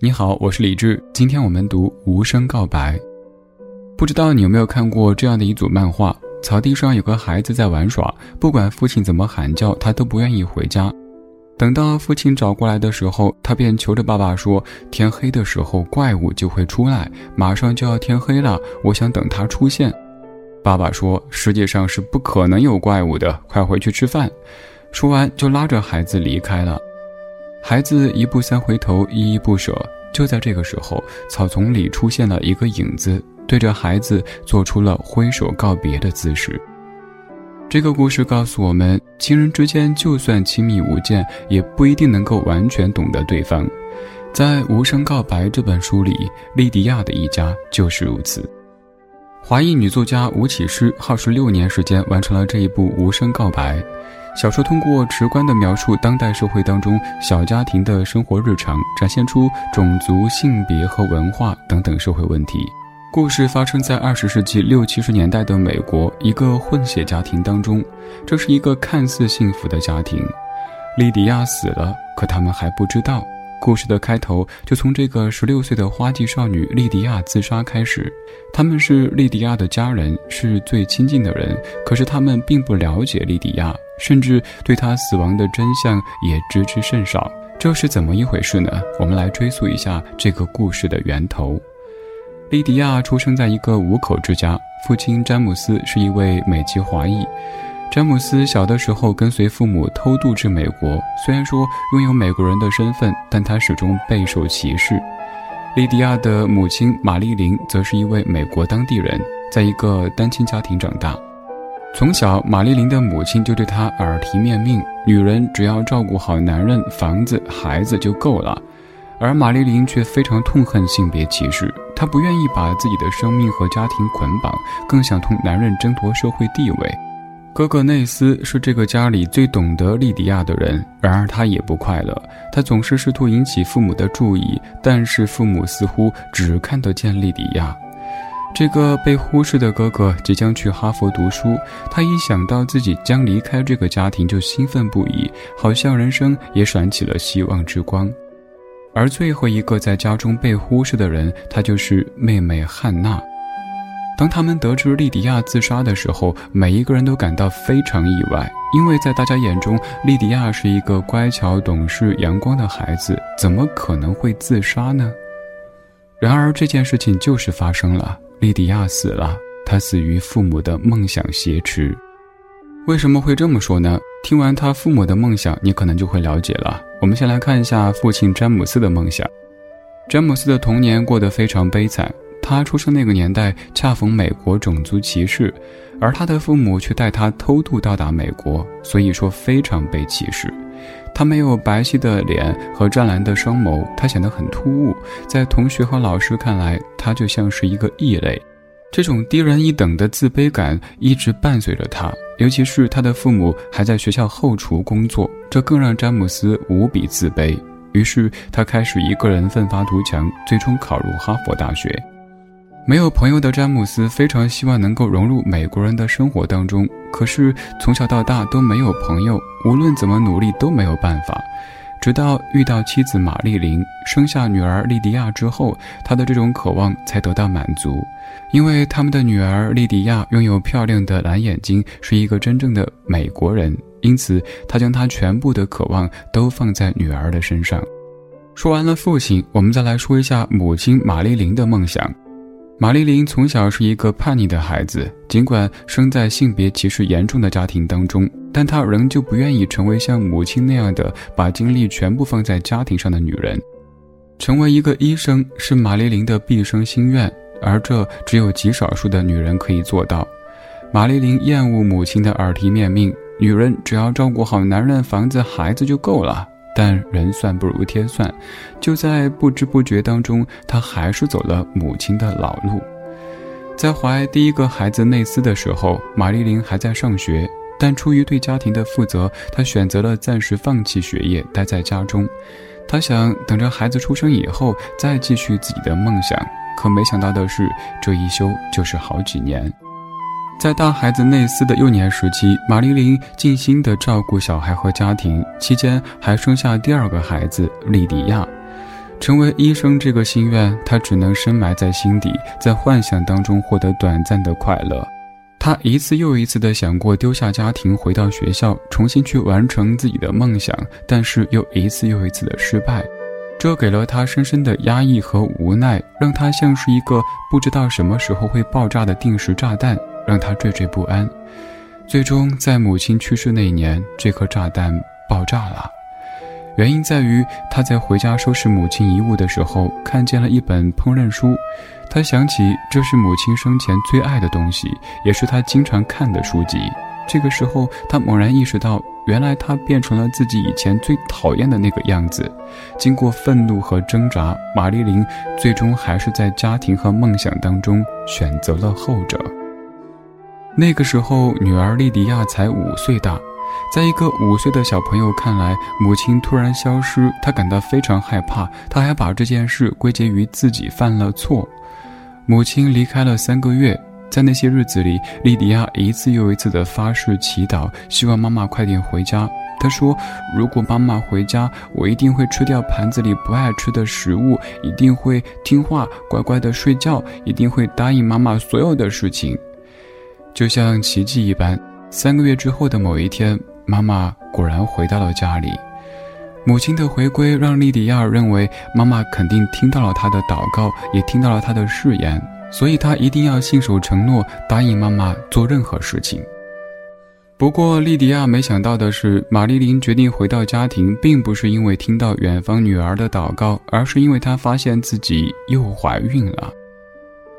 你好，我是李志。今天我们读《无声告白》。不知道你有没有看过这样的一组漫画？草地上有个孩子在玩耍，不管父亲怎么喊叫，他都不愿意回家。等到父亲找过来的时候，他便求着爸爸说：“天黑的时候怪物就会出来，马上就要天黑了，我想等他出现。”爸爸说：“世界上是不可能有怪物的，快回去吃饭。”说完就拉着孩子离开了。孩子一步三回头，依依不舍。就在这个时候，草丛里出现了一个影子，对着孩子做出了挥手告别的姿势。这个故事告诉我们，亲人之间就算亲密无间，也不一定能够完全懂得对方。在《无声告白》这本书里，莉迪亚的一家就是如此。华裔女作家吴启诗耗时六年时间完成了这一部《无声告白》。小说通过直观的描述当代社会当中小家庭的生活日常，展现出种族、性别和文化等等社会问题。故事发生在二十世纪六七十年代的美国一个混血家庭当中，这是一个看似幸福的家庭。莉迪亚死了，可他们还不知道。故事的开头就从这个十六岁的花季少女莉迪亚自杀开始。他们是莉迪亚的家人，是最亲近的人，可是他们并不了解莉迪亚，甚至对他死亡的真相也知之甚少。这是怎么一回事呢？我们来追溯一下这个故事的源头。莉迪亚出生在一个五口之家，父亲詹姆斯是一位美籍华裔。詹姆斯小的时候跟随父母偷渡至美国，虽然说拥有美国人的身份，但他始终备受歧视。莉迪亚的母亲玛丽琳则是一位美国当地人，在一个单亲家庭长大。从小，玛丽琳的母亲就对她耳提面命：女人只要照顾好男人、房子、孩子就够了。而玛丽琳却非常痛恨性别歧视，她不愿意把自己的生命和家庭捆绑，更想同男人争夺社会地位。哥哥内斯是这个家里最懂得莉迪亚的人，然而他也不快乐。他总是试图引起父母的注意，但是父母似乎只看得见莉迪亚。这个被忽视的哥哥即将去哈佛读书，他一想到自己将离开这个家庭就兴奋不已，好像人生也闪起了希望之光。而最后一个在家中被忽视的人，他就是妹妹汉娜。当他们得知莉迪亚自杀的时候，每一个人都感到非常意外，因为在大家眼中，莉迪亚是一个乖巧、懂事、阳光的孩子，怎么可能会自杀呢？然而这件事情就是发生了，莉迪亚死了，她死于父母的梦想挟持。为什么会这么说呢？听完他父母的梦想，你可能就会了解了。我们先来看一下父亲詹姆斯的梦想。詹姆斯的童年过得非常悲惨。他出生那个年代恰逢美国种族歧视，而他的父母却带他偷渡到达美国，所以说非常被歧视。他没有白皙的脸和湛蓝的双眸，他显得很突兀，在同学和老师看来，他就像是一个异类。这种低人一等的自卑感一直伴随着他，尤其是他的父母还在学校后厨工作，这更让詹姆斯无比自卑。于是他开始一个人奋发图强，最终考入哈佛大学。没有朋友的詹姆斯非常希望能够融入美国人的生活当中，可是从小到大都没有朋友，无论怎么努力都没有办法。直到遇到妻子玛丽琳，生下女儿莉迪亚之后，他的这种渴望才得到满足。因为他们的女儿莉迪亚拥有漂亮的蓝眼睛，是一个真正的美国人，因此他将他全部的渴望都放在女儿的身上。说完了父亲，我们再来说一下母亲玛丽琳的梦想。玛丽琳从小是一个叛逆的孩子，尽管生在性别歧视严重的家庭当中，但她仍旧不愿意成为像母亲那样的把精力全部放在家庭上的女人。成为一个医生是玛丽琳的毕生心愿，而这只有极少数的女人可以做到。玛丽琳厌恶母亲的耳提面命，女人只要照顾好男人、房子、孩子就够了。但人算不如天算，就在不知不觉当中，他还是走了母亲的老路。在怀第一个孩子内斯的时候，玛丽琳还在上学，但出于对家庭的负责，她选择了暂时放弃学业，待在家中。她想等着孩子出生以后再继续自己的梦想，可没想到的是，这一休就是好几年。在大孩子内斯的幼年时期，马丽琳尽心地照顾小孩和家庭，期间还生下第二个孩子莉迪亚。成为医生这个心愿，她只能深埋在心底，在幻想当中获得短暂的快乐。她一次又一次地想过丢下家庭，回到学校，重新去完成自己的梦想，但是又一次又一次的失败，这给了他深深的压抑和无奈，让他像是一个不知道什么时候会爆炸的定时炸弹，让他惴惴不安。最终，在母亲去世那年，这颗炸弹爆炸了。原因在于他在回家收拾母亲遗物的时候，看见了一本烹饪书。他想起这是母亲生前最爱的东西，也是他经常看的书籍。这个时候，他猛然意识到，原来他变成了自己以前最讨厌的那个样子。经过愤怒和挣扎，玛丽琳最终还是在家庭和梦想当中选择了后者。那个时候，女儿莉迪亚才五岁大。在一个五岁的小朋友看来，母亲突然消失，他感到非常害怕。他还把这件事归结于自己犯了错。母亲离开了三个月，在那些日子里，莉迪亚一次又一次地发誓祈祷，希望妈妈快点回家。她说：“如果妈妈回家，我一定会吃掉盘子里不爱吃的食物，一定会听话，乖乖地睡觉，一定会答应妈妈所有的事情。”就像奇迹一般。三个月之后的某一天，妈妈果然回到了家里。母亲的回归让莉迪亚认为妈妈肯定听到了她的祷告，也听到了她的誓言，所以她一定要信守承诺，答应妈妈做任何事情。不过，莉迪亚没想到的是，玛丽琳决定回到家庭，并不是因为听到远方女儿的祷告，而是因为她发现自己又怀孕了。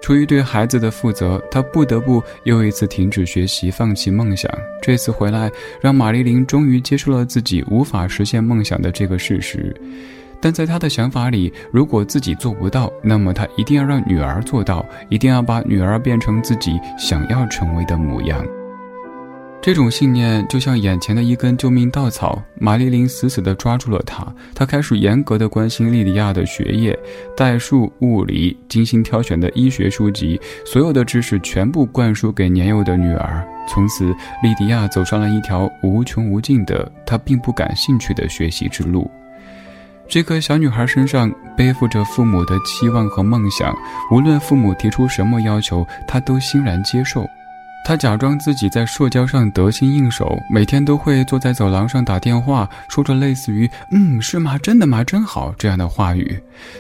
出于对孩子的负责，他不得不又一次停止学习，放弃梦想。这次回来，让玛丽琳终于接受了自己无法实现梦想的这个事实。但在他的想法里，如果自己做不到，那么他一定要让女儿做到，一定要把女儿变成自己想要成为的模样。这种信念就像眼前的一根救命稻草，玛丽琳死死地抓住了它。她开始严格地关心莉迪亚的学业，代数、物理，精心挑选的医学书籍，所有的知识全部灌输给年幼的女儿。从此，莉迪亚走上了一条无穷无尽的她并不感兴趣的学习之路。这个小女孩身上背负着父母的期望和梦想，无论父母提出什么要求，她都欣然接受。他假装自己在社交上得心应手，每天都会坐在走廊上打电话，说着类似于“嗯，是吗？真的吗？真好”这样的话语。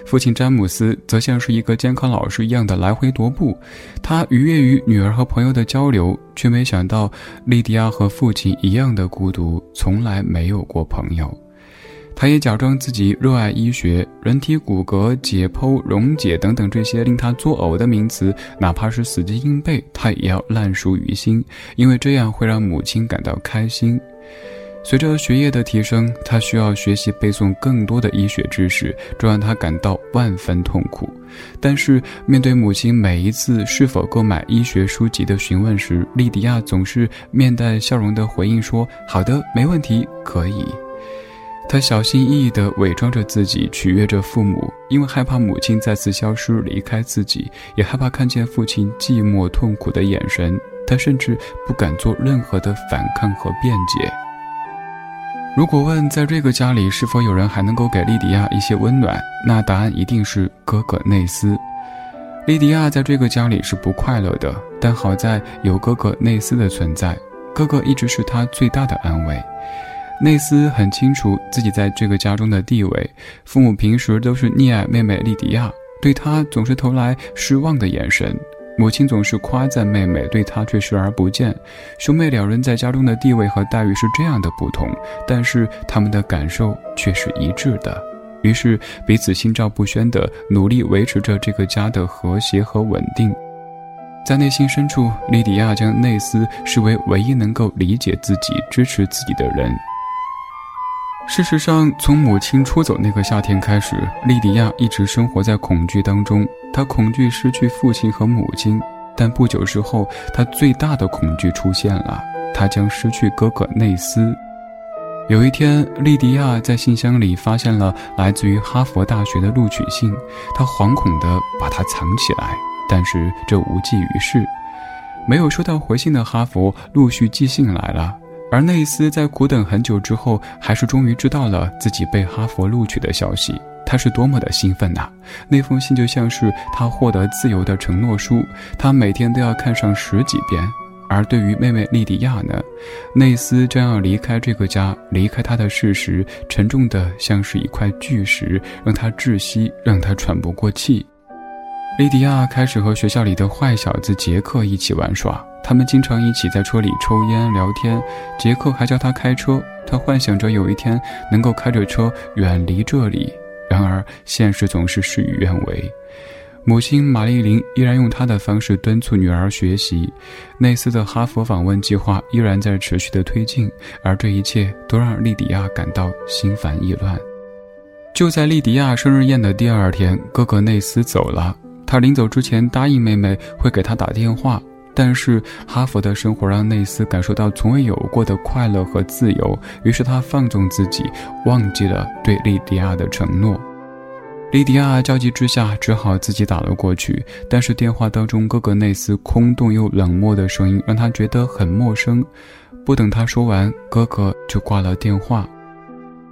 父亲詹姆斯则像是一个监考老师一样的来回踱步，他愉悦于女儿和朋友的交流，却没想到莉迪亚和父亲一样的孤独，从来没有过朋友。他也假装自己热爱医学，人体骨骼解剖、溶解等等这些令他作呕的名词，哪怕是死记硬背，他也要烂熟于心，因为这样会让母亲感到开心。随着学业的提升，他需要学习背诵更多的医学知识，这让他感到万分痛苦。但是面对母亲每一次是否购买医学书籍的询问时，莉迪亚总是面带笑容地回应说：“好的，没问题，可以。”他小心翼翼地伪装着自己，取悦着父母，因为害怕母亲再次消失离开自己，也害怕看见父亲寂寞痛苦的眼神。他甚至不敢做任何的反抗和辩解。如果问在这个家里是否有人还能够给莉迪亚一些温暖，那答案一定是哥哥内斯。莉迪亚在这个家里是不快乐的，但好在有哥哥内斯的存在，哥哥一直是他最大的安慰。内斯很清楚自己在这个家中的地位，父母平时都是溺爱妹妹莉迪亚，对她总是投来失望的眼神；母亲总是夸赞妹妹，对她却视而不见。兄妹两人在家中的地位和待遇是这样的不同，但是他们的感受却是一致的。于是彼此心照不宣地努力维持着这个家的和谐和稳定。在内心深处，莉迪亚将内斯视为唯一能够理解自己、支持自己的人。事实上，从母亲出走那个夏天开始，莉迪亚一直生活在恐惧当中。她恐惧失去父亲和母亲，但不久之后，她最大的恐惧出现了：她将失去哥哥内斯。有一天，莉迪亚在信箱里发现了来自于哈佛大学的录取信，她惶恐地把它藏起来，但是这无济于事。没有收到回信的哈佛陆续寄信来了。而内斯在苦等很久之后，还是终于知道了自己被哈佛录取的消息。他是多么的兴奋呐！那封信就像是他获得自由的承诺书，他每天都要看上十几遍。而对于妹妹莉迪亚呢，内斯将要离开这个家，离开他的事实，沉重的像是一块巨石，让他窒息，让他喘不过气。莉迪亚开始和学校里的坏小子杰克一起玩耍，他们经常一起在车里抽烟聊天，杰克还教他开车，他幻想着有一天能够开着车远离这里。然而，现实总是事与愿违。母亲玛丽琳依然用她的方式敦促女儿学习，内斯的哈佛访问计划依然在持续的推进，而这一切都让莉迪亚感到心烦意乱。就在莉迪亚生日宴的第二天，哥哥内斯走了。他临走之前答应妹妹会给她打电话，但是哈佛的生活让内斯感受到从未有过的快乐和自由，于是他放纵自己，忘记了对莉迪亚的承诺。莉迪亚焦急之下，只好自己打了过去。但是电话当中，哥哥内斯空洞又冷漠的声音让他觉得很陌生。不等他说完，哥哥就挂了电话。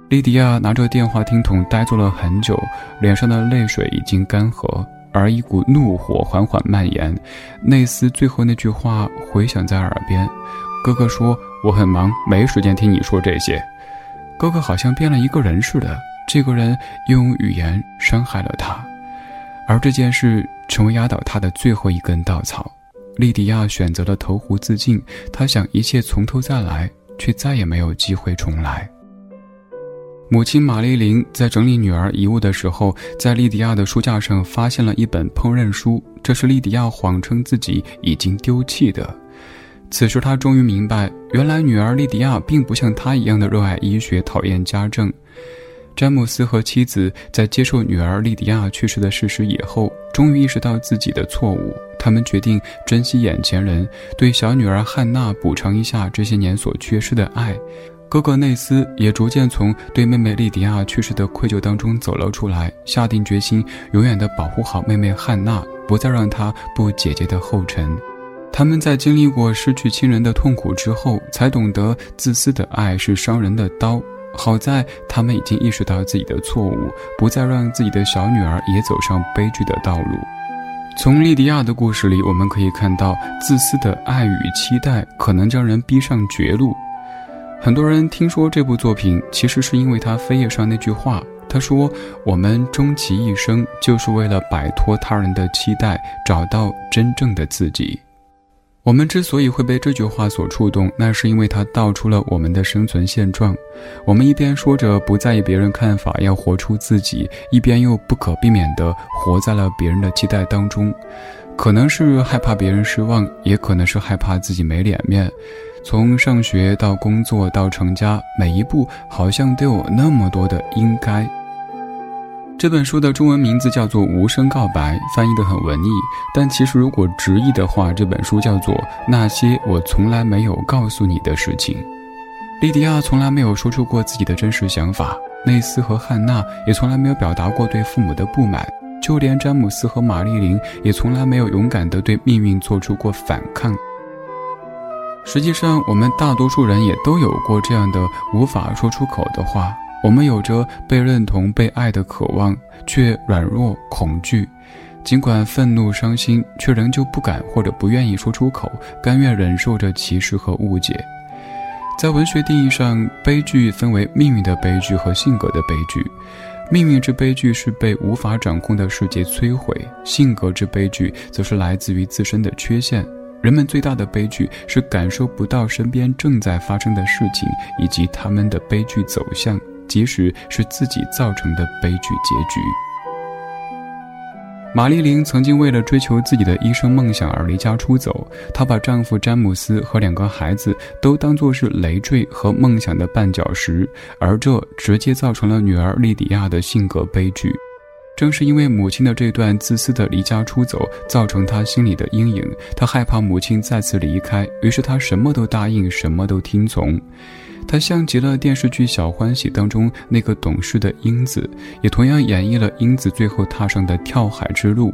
莉迪亚拿着电话听筒呆坐了很久，脸上的泪水已经干涸，而一股怒火缓缓蔓延。内斯最后那句话回响在耳边：“哥哥说我很忙，没时间听你说这些。”哥哥好像变了一个人似的。这个人用语言伤害了他，而这件事成为压倒他的最后一根稻草。莉迪亚选择了投湖自尽，她想一切从头再来，却再也没有机会重来。母亲玛丽琳在整理女儿遗物的时候，在莉迪亚的书架上发现了一本烹饪书，这是莉迪亚谎称自己已经丢弃的。此时，她终于明白，原来女儿莉迪亚并不像她一样的热爱医学，讨厌家政。詹姆斯和妻子在接受女儿莉迪亚去世的事实以后，终于意识到自己的错误。他们决定珍惜眼前人，对小女儿汉娜补偿一下这些年所缺失的爱。哥哥内斯也逐渐从对妹妹莉迪亚去世的愧疚当中走了出来，下定决心永远的保护好妹妹汉娜，不再让她步姐姐的后尘。他们在经历过失去亲人的痛苦之后，才懂得自私的爱是伤人的刀。好在他们已经意识到自己的错误，不再让自己的小女儿也走上悲剧的道路。从莉迪亚的故事里，我们可以看到，自私的爱与期待可能将人逼上绝路。很多人听说这部作品，其实是因为他扉页上那句话：“他说，我们终其一生，就是为了摆脱他人的期待，找到真正的自己。”我们之所以会被这句话所触动，那是因为它道出了我们的生存现状。我们一边说着不在意别人看法，要活出自己，一边又不可避免地活在了别人的期待当中。可能是害怕别人失望，也可能是害怕自己没脸面。从上学到工作到成家，每一步好像都有那么多的应该。这本书的中文名字叫做《无声告白》，翻译的很文艺，但其实如果直译的话，这本书叫做《那些我从来没有告诉你的事情》。莉迪亚从来没有说出过自己的真实想法，内斯和汉娜也从来没有表达过对父母的不满，就连詹姆斯和玛丽琳也从来没有勇敢地对命运做出过反抗。实际上，我们大多数人也都有过这样的无法说出口的话。我们有着被认同、被爱的渴望，却软弱、恐惧。尽管愤怒、伤心，却仍旧不敢或者不愿意说出口，甘愿忍受着歧视和误解。在文学定义上，悲剧分为命运的悲剧和性格的悲剧。命运之悲剧是被无法掌控的世界摧毁，性格之悲剧则是来自于自身的缺陷。人们最大的悲剧是感受不到身边正在发生的事情，以及他们的悲剧走向。即使是自己造成的悲剧结局。玛丽琳曾经为了追求自己的医生梦想而离家出走，她把丈夫詹姆斯和两个孩子都当作是累赘和梦想的绊脚石，而这直接造成了女儿莉迪亚的性格悲剧。正是因为母亲的这段自私的离家出走，造成她心里的阴影。她害怕母亲再次离开，于是她什么都答应，什么都听从。他像极了电视剧《小欢喜》当中那个懂事的英子，也同样演绎了英子最后踏上的跳海之路。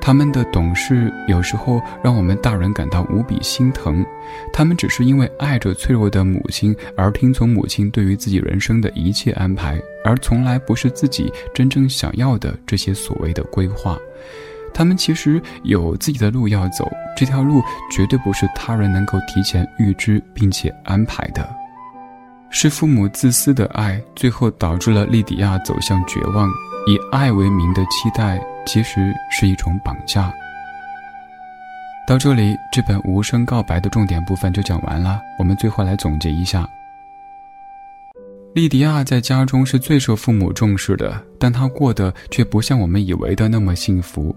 他们的懂事有时候让我们大人感到无比心疼。他们只是因为爱着脆弱的母亲而听从母亲对于自己人生的一切安排，而从来不是自己真正想要的这些所谓的规划。他们其实有自己的路要走，这条路绝对不是他人能够提前预知并且安排的。是父母自私的爱，最后导致了莉迪亚走向绝望。以爱为名的期待，其实是一种绑架。到这里，这本无声告白的重点部分就讲完了。我们最后来总结一下：莉迪亚在家中是最受父母重视的，但她过得却不像我们以为的那么幸福。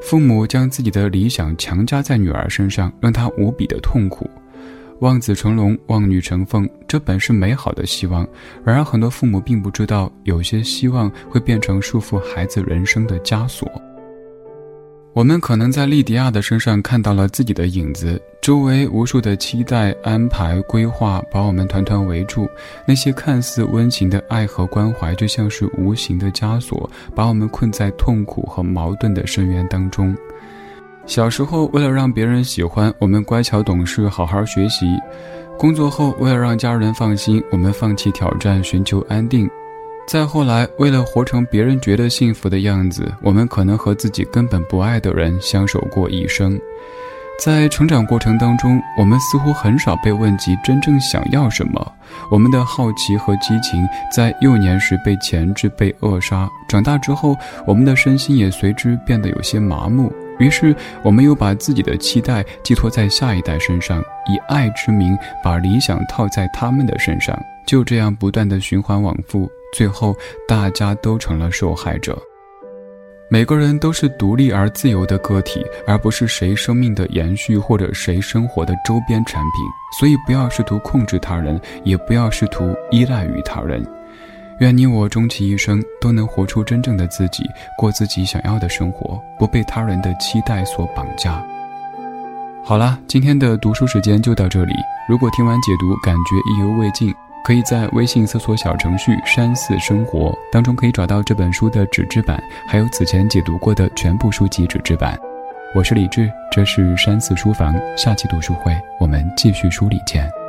父母将自己的理想强加在女儿身上，让她无比的痛苦。望子成龙，望女成凤，这本是美好的希望。然而，很多父母并不知道，有些希望会变成束缚孩子人生的枷锁。我们可能在莉迪亚的身上看到了自己的影子，周围无数的期待、安排、规划把我们团团围住。那些看似温情的爱和关怀，就像是无形的枷锁，把我们困在痛苦和矛盾的深渊当中。小时候，为了让别人喜欢，我们乖巧懂事，好好学习；工作后，为了让家人放心，我们放弃挑战，寻求安定。再后来，为了活成别人觉得幸福的样子，我们可能和自己根本不爱的人相守过一生。在成长过程当中，我们似乎很少被问及真正想要什么。我们的好奇和激情在幼年时被钳制、被扼杀，长大之后，我们的身心也随之变得有些麻木。于是，我们又把自己的期待寄托在下一代身上，以爱之名把理想套在他们的身上，就这样不断的循环往复。最后，大家都成了受害者。每个人都是独立而自由的个体，而不是谁生命的延续或者谁生活的周边产品。所以，不要试图控制他人，也不要试图依赖于他人。愿你我终其一生都能活出真正的自己，过自己想要的生活，不被他人的期待所绑架。好了，今天的读书时间就到这里。如果听完解读感觉意犹未尽，可以在微信搜索小程序“山寺生活”当中可以找到这本书的纸质版，还有此前解读过的全部书籍纸质版。我是李志，这是山寺书房，下期读书会我们继续梳理见。